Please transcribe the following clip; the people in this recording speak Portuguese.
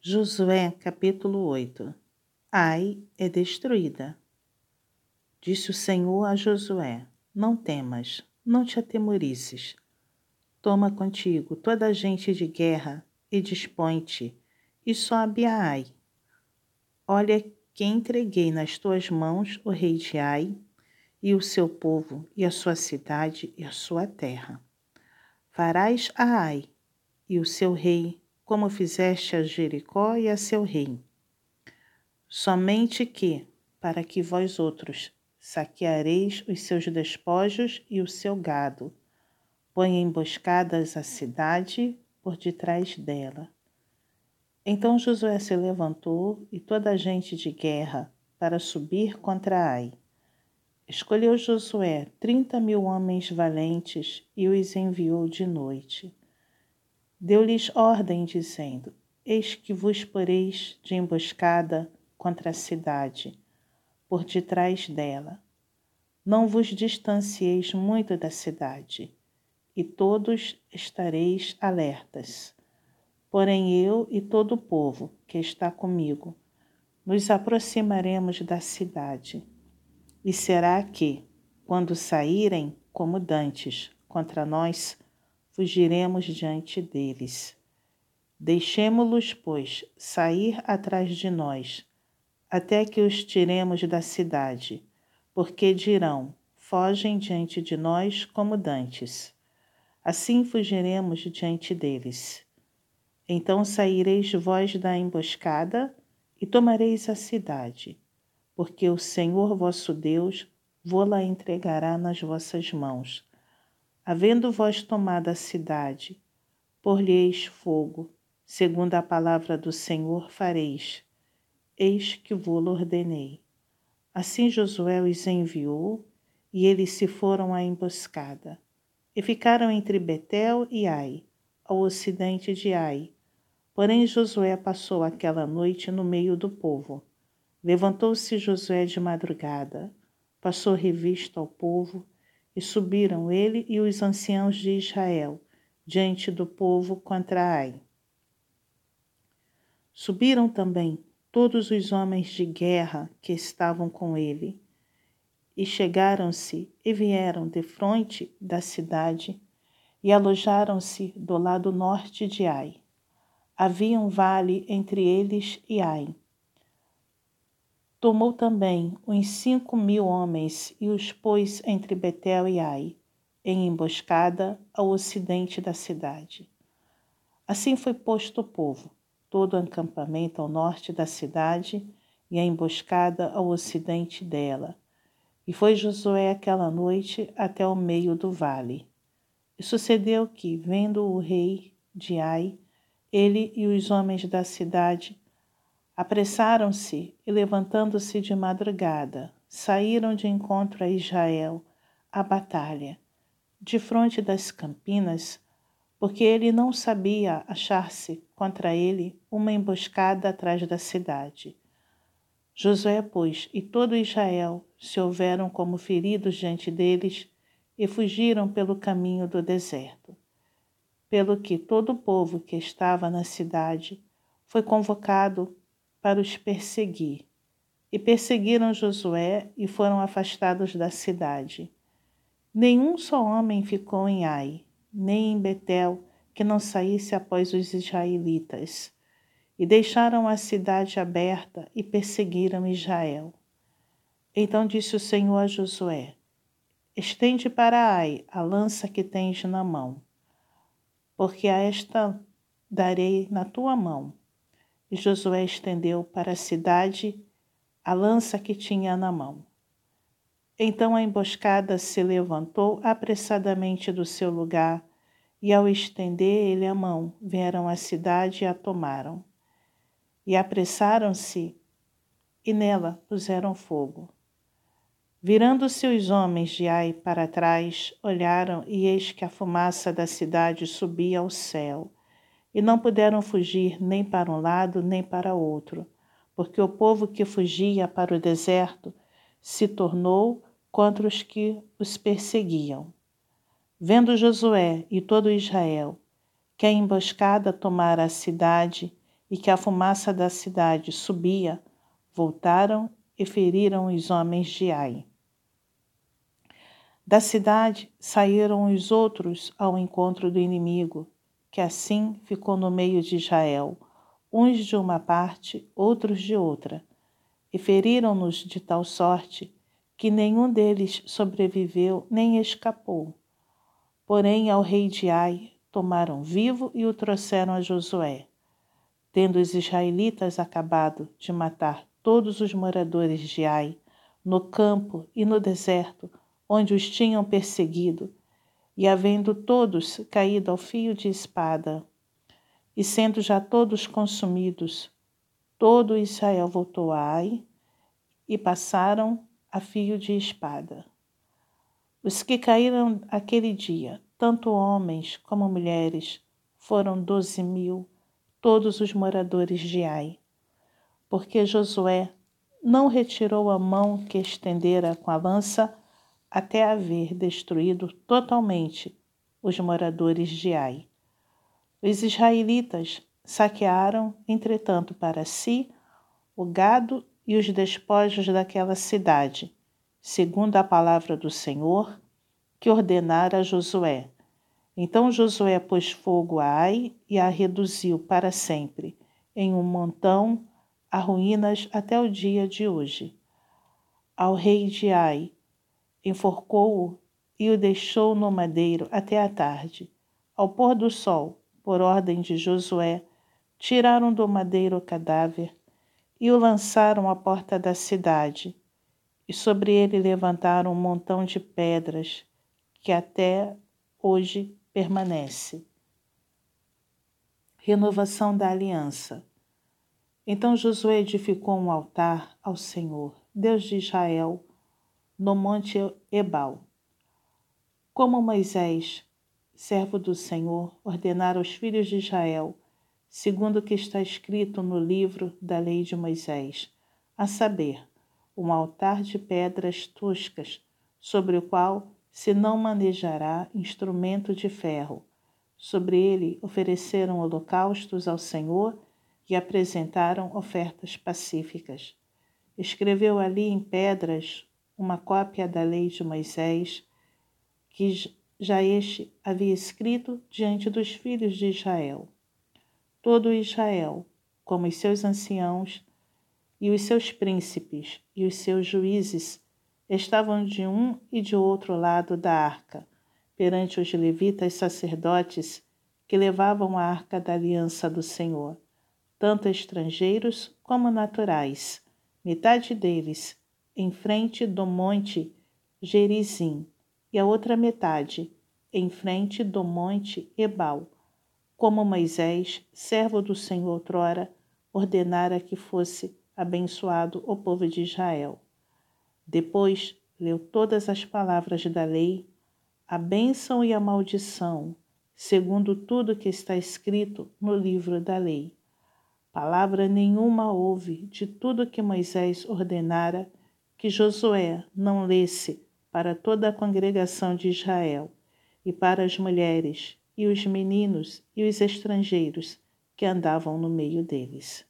Josué capítulo 8 Ai é destruída. Disse o Senhor a Josué: Não temas, não te atemorizes. Toma contigo toda a gente de guerra e dispõe-te, e sobe a Ai. Olha que entreguei nas tuas mãos o rei de Ai, e o seu povo, e a sua cidade e a sua terra. Farás a Ai, e o seu rei como fizeste a Jericó e a seu rei. Somente que, para que vós outros saqueareis os seus despojos e o seu gado, põe emboscadas a cidade por detrás dela. Então Josué se levantou e toda a gente de guerra para subir contra Ai. Escolheu Josué trinta mil homens valentes e os enviou de noite deu-lhes ordem, dizendo: Eis que vos poreis de emboscada contra a cidade, por detrás dela. Não vos distancieis muito da cidade, e todos estareis alertas. Porém, eu e todo o povo que está comigo nos aproximaremos da cidade. E será que, quando saírem como dantes contra nós, fugiremos diante deles. Deixemo-los, pois, sair atrás de nós, até que os tiremos da cidade, porque dirão: fogem diante de nós como dantes. Assim fugiremos diante deles. Então saireis vós da emboscada e tomareis a cidade, porque o Senhor vosso Deus vô-la entregará nas vossas mãos Havendo vós tomado a cidade, por-lhe-eis fogo, segundo a palavra do Senhor fareis. Eis que vou-lo ordenei. Assim Josué os enviou, e eles se foram à emboscada, e ficaram entre Betel e Ai, ao ocidente de Ai. Porém Josué passou aquela noite no meio do povo. Levantou-se Josué de madrugada, passou revista ao povo, e subiram ele e os anciãos de Israel diante do povo contra Ai. Subiram também todos os homens de guerra que estavam com ele, e chegaram-se e vieram de fronte da cidade e alojaram-se do lado norte de Ai. Havia um vale entre eles e Ai Tomou também uns cinco mil homens e os pôs entre Betel e Ai, em emboscada ao ocidente da cidade. Assim foi posto o povo, todo o acampamento ao norte da cidade e a emboscada ao ocidente dela. E foi Josué aquela noite até o meio do vale. E sucedeu que, vendo o rei de Ai, ele e os homens da cidade Apressaram-se e, levantando-se de madrugada, saíram de encontro a Israel, à batalha, de frente das campinas, porque ele não sabia achar-se contra ele uma emboscada atrás da cidade. Josué, pois, e todo Israel se houveram como feridos diante deles e fugiram pelo caminho do deserto. Pelo que todo o povo que estava na cidade foi convocado para os perseguir. E perseguiram Josué e foram afastados da cidade. Nenhum só homem ficou em Ai, nem em Betel, que não saísse após os israelitas. E deixaram a cidade aberta e perseguiram Israel. Então disse o Senhor a Josué: Estende para Ai a lança que tens na mão, porque a esta darei na tua mão e Josué estendeu para a cidade a lança que tinha na mão. Então a emboscada se levantou apressadamente do seu lugar, e ao estender ele a mão, vieram à cidade e a tomaram. E apressaram-se, e nela puseram fogo. Virando-se os homens de Ai para trás, olharam, e eis que a fumaça da cidade subia ao céu e não puderam fugir nem para um lado nem para outro, porque o povo que fugia para o deserto se tornou contra os que os perseguiam. Vendo Josué e todo Israel que a emboscada tomara a cidade e que a fumaça da cidade subia, voltaram e feriram os homens de Ai. Da cidade saíram os outros ao encontro do inimigo, que assim ficou no meio de Israel, uns de uma parte, outros de outra, e feriram-nos de tal sorte que nenhum deles sobreviveu nem escapou. Porém, ao rei de Ai tomaram vivo e o trouxeram a Josué. Tendo os israelitas acabado de matar todos os moradores de Ai, no campo e no deserto, onde os tinham perseguido, e havendo todos caído ao fio de espada, e sendo já todos consumidos, todo Israel voltou a Ai e passaram a fio de espada. Os que caíram aquele dia, tanto homens como mulheres, foram doze mil, todos os moradores de Ai, porque Josué não retirou a mão que estendera com a lança até haver destruído totalmente os moradores de Ai. Os israelitas saquearam, entretanto, para si o gado e os despojos daquela cidade, segundo a palavra do Senhor, que ordenara a Josué. Então Josué pôs fogo a Ai e a reduziu para sempre, em um montão, a ruínas até o dia de hoje. Ao rei de Ai, enforcou-o e o deixou no madeiro até a tarde. Ao pôr do sol, por ordem de Josué, tiraram do madeiro o cadáver e o lançaram à porta da cidade, e sobre ele levantaram um montão de pedras que até hoje permanece. Renovação da Aliança. Então Josué edificou um altar ao Senhor, Deus de Israel, no monte Ebal. Como Moisés, servo do Senhor, ordenara aos filhos de Israel, segundo o que está escrito no livro da lei de Moisés, a saber, um altar de pedras toscas, sobre o qual se não manejará instrumento de ferro. Sobre ele ofereceram holocaustos ao Senhor e apresentaram ofertas pacíficas. Escreveu ali em pedras uma cópia da lei de Moisés, que já este havia escrito diante dos filhos de Israel. Todo Israel, como os seus anciãos, e os seus príncipes e os seus juízes estavam de um e de outro lado da arca, perante os levitas sacerdotes que levavam a arca da aliança do Senhor, tanto estrangeiros como naturais, metade deles em frente do monte Gerizim, e a outra metade em frente do monte Ebal, como Moisés, servo do Senhor outrora, ordenara que fosse abençoado o povo de Israel. Depois leu todas as palavras da lei, a bênção e a maldição, segundo tudo que está escrito no livro da lei. Palavra nenhuma houve de tudo que Moisés ordenara que Josué não lesse para toda a congregação de Israel e para as mulheres e os meninos e os estrangeiros que andavam no meio deles.